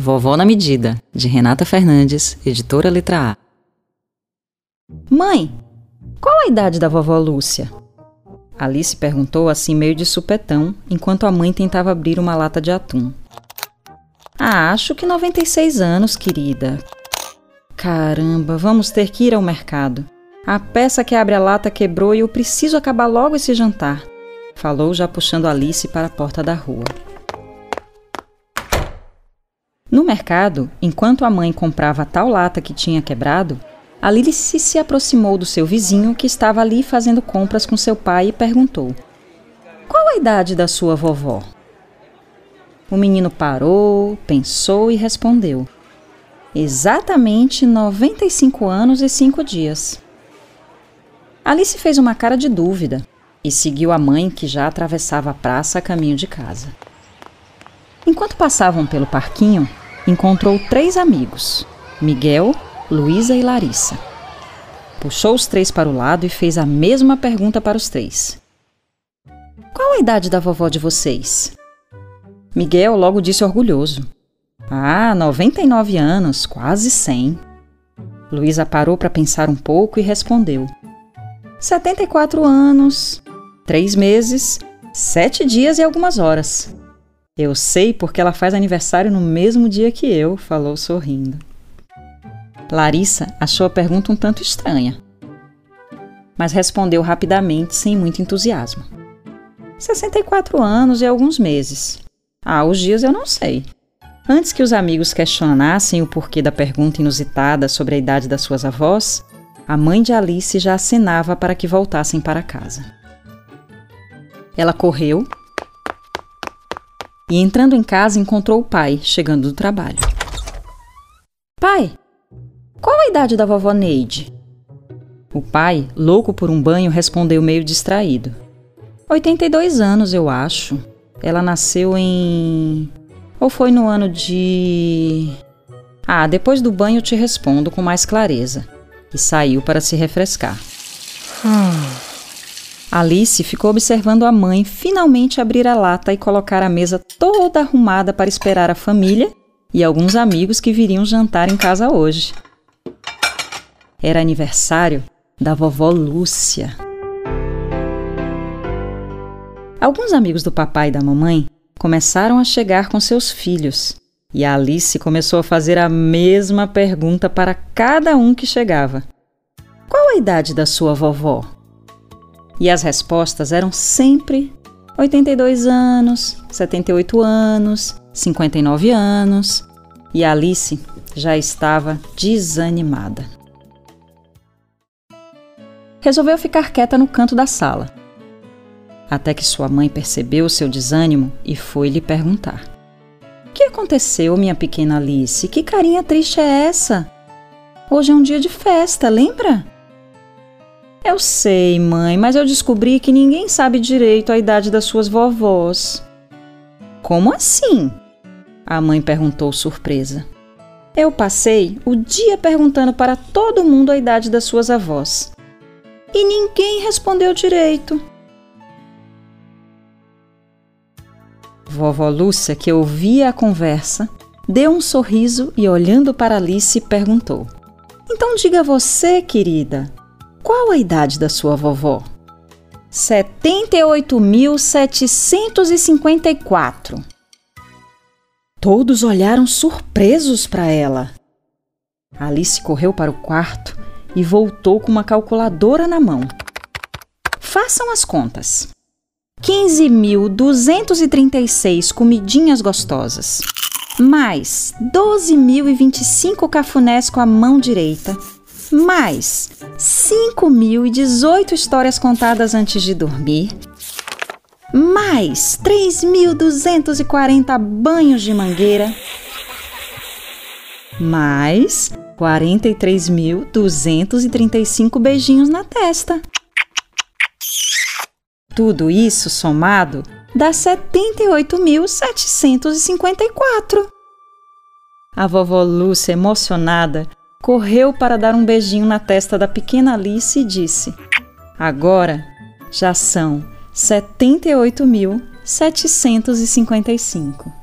Vovó na Medida, de Renata Fernandes, editora Letra A. Mãe, qual a idade da vovó Lúcia? Alice perguntou assim meio de supetão, enquanto a mãe tentava abrir uma lata de atum. Ah, acho que 96 anos, querida. Caramba, vamos ter que ir ao mercado. A peça que abre a lata quebrou e eu preciso acabar logo esse jantar, falou já puxando Alice para a porta da rua. No mercado, enquanto a mãe comprava tal lata que tinha quebrado, a Lilice se aproximou do seu vizinho que estava ali fazendo compras com seu pai e perguntou: Qual a idade da sua vovó? O menino parou, pensou e respondeu: Exatamente 95 anos e 5 dias. Alice fez uma cara de dúvida e seguiu a mãe que já atravessava a praça a caminho de casa. Enquanto passavam pelo parquinho, encontrou três amigos: Miguel, Luísa e Larissa. Puxou os três para o lado e fez a mesma pergunta para os três: Qual a idade da vovó de vocês? Miguel logo disse orgulhoso: Ah, 99 anos, quase 100. Luísa parou para pensar um pouco e respondeu: 74 anos, 3 meses, 7 dias e algumas horas. Eu sei porque ela faz aniversário no mesmo dia que eu, falou sorrindo. Larissa achou a pergunta um tanto estranha, mas respondeu rapidamente, sem muito entusiasmo. 64 anos e alguns meses. Ah, os dias eu não sei. Antes que os amigos questionassem o porquê da pergunta inusitada sobre a idade das suas avós, a mãe de Alice já acenava para que voltassem para casa. Ela correu e entrando em casa encontrou o pai, chegando do trabalho. Pai, qual a idade da vovó Neide? O pai, louco por um banho, respondeu meio distraído. 82 anos, eu acho. Ela nasceu em. Ou foi no ano de. Ah, depois do banho te respondo com mais clareza. E saiu para se refrescar. Hum. Alice ficou observando a mãe finalmente abrir a lata e colocar a mesa toda arrumada para esperar a família e alguns amigos que viriam jantar em casa hoje. Era aniversário da vovó Lúcia. Alguns amigos do papai e da mamãe começaram a chegar com seus filhos e a Alice começou a fazer a mesma pergunta para cada um que chegava: Qual a idade da sua vovó? E as respostas eram sempre 82 anos, 78 anos, 59 anos. E Alice já estava desanimada. Resolveu ficar quieta no canto da sala. Até que sua mãe percebeu seu desânimo e foi lhe perguntar: O que aconteceu, minha pequena Alice? Que carinha triste é essa? Hoje é um dia de festa, lembra? Eu sei, mãe, mas eu descobri que ninguém sabe direito a idade das suas vovós. Como assim? A mãe perguntou surpresa. Eu passei o dia perguntando para todo mundo a idade das suas avós. E ninguém respondeu direito. Vovó Lúcia, que ouvia a conversa, deu um sorriso e, olhando para Alice, perguntou: Então diga você, querida, qual a idade da sua vovó? 78.754. Todos olharam surpresos para ela. Alice correu para o quarto e voltou com uma calculadora na mão. Façam as contas. 15.236 comidinhas gostosas, mais 12.025 cafunés com a mão direita, mais 5.018 histórias contadas antes de dormir, mais 3.240 banhos de mangueira, mais 43.235 beijinhos na testa. Tudo isso somado dá 78.754. A vovó Lúcia, emocionada, correu para dar um beijinho na testa da pequena Alice e disse: Agora já são 78.755.